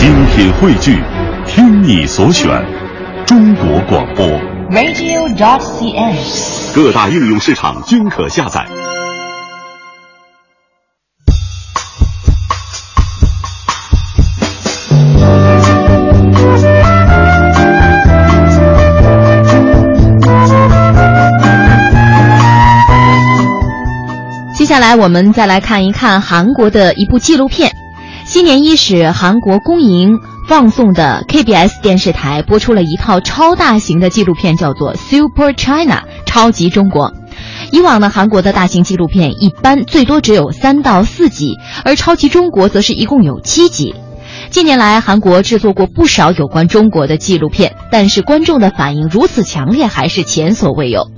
精品汇聚，听你所选，中国广播。radio.cn。各大应用市场均可下载。接下来我们再来看一看韩国的一部纪录片。新年伊始，韩国公营放送的 KBS 电视台播出了一套超大型的纪录片，叫做《Super China》超级中国。以往呢，韩国的大型纪录片一般最多只有三到四集，而超级中国则是一共有七集。近年来，韩国制作过不少有关中国的纪录片，但是观众的反应如此强烈，还是前所未有。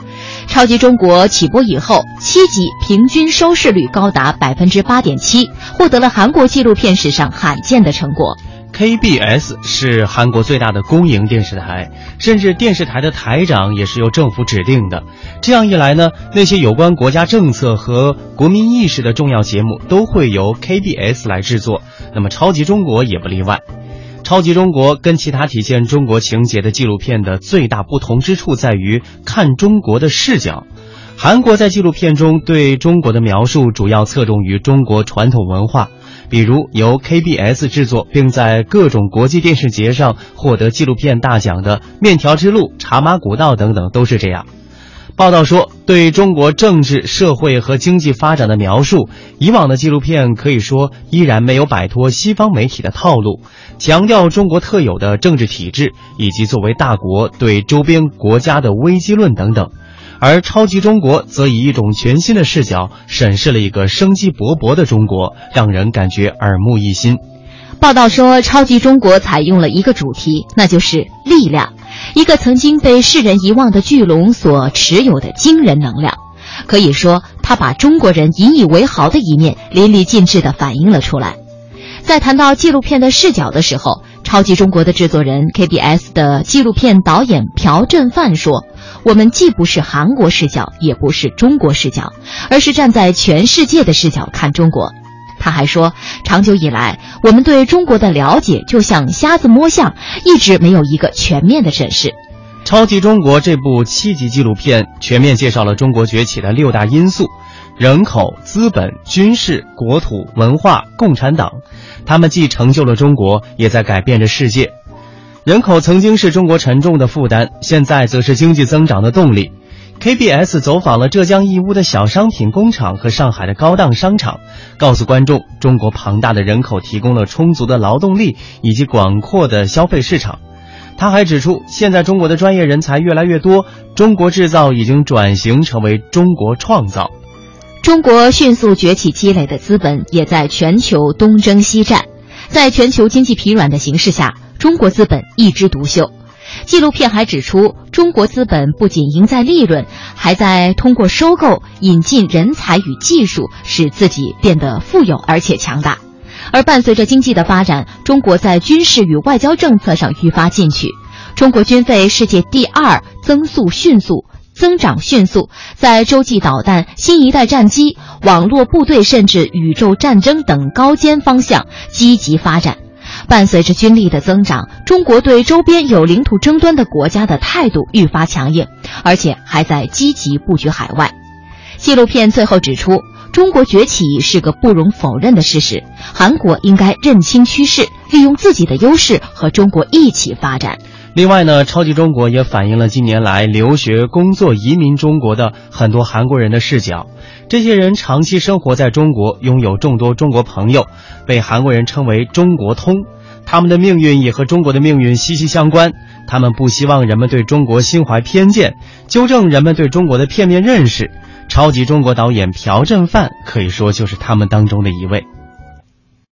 超级中国起播以后，七集平均收视率高达百分之八点七，获得了韩国纪录片史上罕见的成果。KBS 是韩国最大的公营电视台，甚至电视台的台长也是由政府指定的。这样一来呢，那些有关国家政策和国民意识的重要节目都会由 KBS 来制作，那么超级中国也不例外。超级中国跟其他体现中国情节的纪录片的最大不同之处在于看中国的视角。韩国在纪录片中对中国的描述主要侧重于中国传统文化，比如由 KBS 制作并在各种国际电视节上获得纪录片大奖的《面条之路》《茶马古道》等等都是这样。报道说，对中国政治、社会和经济发展的描述，以往的纪录片可以说依然没有摆脱西方媒体的套路，强调中国特有的政治体制以及作为大国对周边国家的危机论等等。而超级中国则以一种全新的视角审视了一个生机勃勃的中国，让人感觉耳目一新。报道说，超级中国采用了一个主题，那就是力量，一个曾经被世人遗忘的巨龙所持有的惊人能量。可以说，他把中国人引以为豪的一面淋漓尽致地反映了出来。在谈到纪录片的视角的时候，超级中国的制作人 KBS 的纪录片导演朴正范说：“我们既不是韩国视角，也不是中国视角，而是站在全世界的视角看中国。”他还说，长久以来，我们对中国的了解就像瞎子摸象，一直没有一个全面的审视。《超级中国》这部七集纪录片全面介绍了中国崛起的六大因素：人口、资本、军事、国土、文化、共产党。他们既成就了中国，也在改变着世界。人口曾经是中国沉重的负担，现在则是经济增长的动力。KBS 走访了浙江义乌的小商品工厂和上海的高档商场，告诉观众，中国庞大的人口提供了充足的劳动力以及广阔的消费市场。他还指出，现在中国的专业人才越来越多，中国制造已经转型成为中国创造。中国迅速崛起积累的资本也在全球东征西战，在全球经济疲软的形势下，中国资本一枝独秀。纪录片还指出，中国资本不仅赢在利润，还在通过收购、引进人才与技术，使自己变得富有而且强大。而伴随着经济的发展，中国在军事与外交政策上愈发进取。中国军费世界第二，增速迅速，增长迅速，在洲际导弹、新一代战机、网络部队甚至宇宙战争等高尖方向积极发展。伴随着军力的增长，中国对周边有领土争端的国家的态度愈发强硬，而且还在积极布局海外。纪录片最后指出，中国崛起是个不容否认的事实，韩国应该认清趋势，利用自己的优势和中国一起发展。另外呢，超级中国也反映了近年来留学、工作、移民中国的很多韩国人的视角。这些人长期生活在中国，拥有众多中国朋友，被韩国人称为“中国通”。他们的命运也和中国的命运息息相关。他们不希望人们对中国心怀偏见，纠正人们对中国的片面认识。超级中国导演朴正范可以说就是他们当中的一位。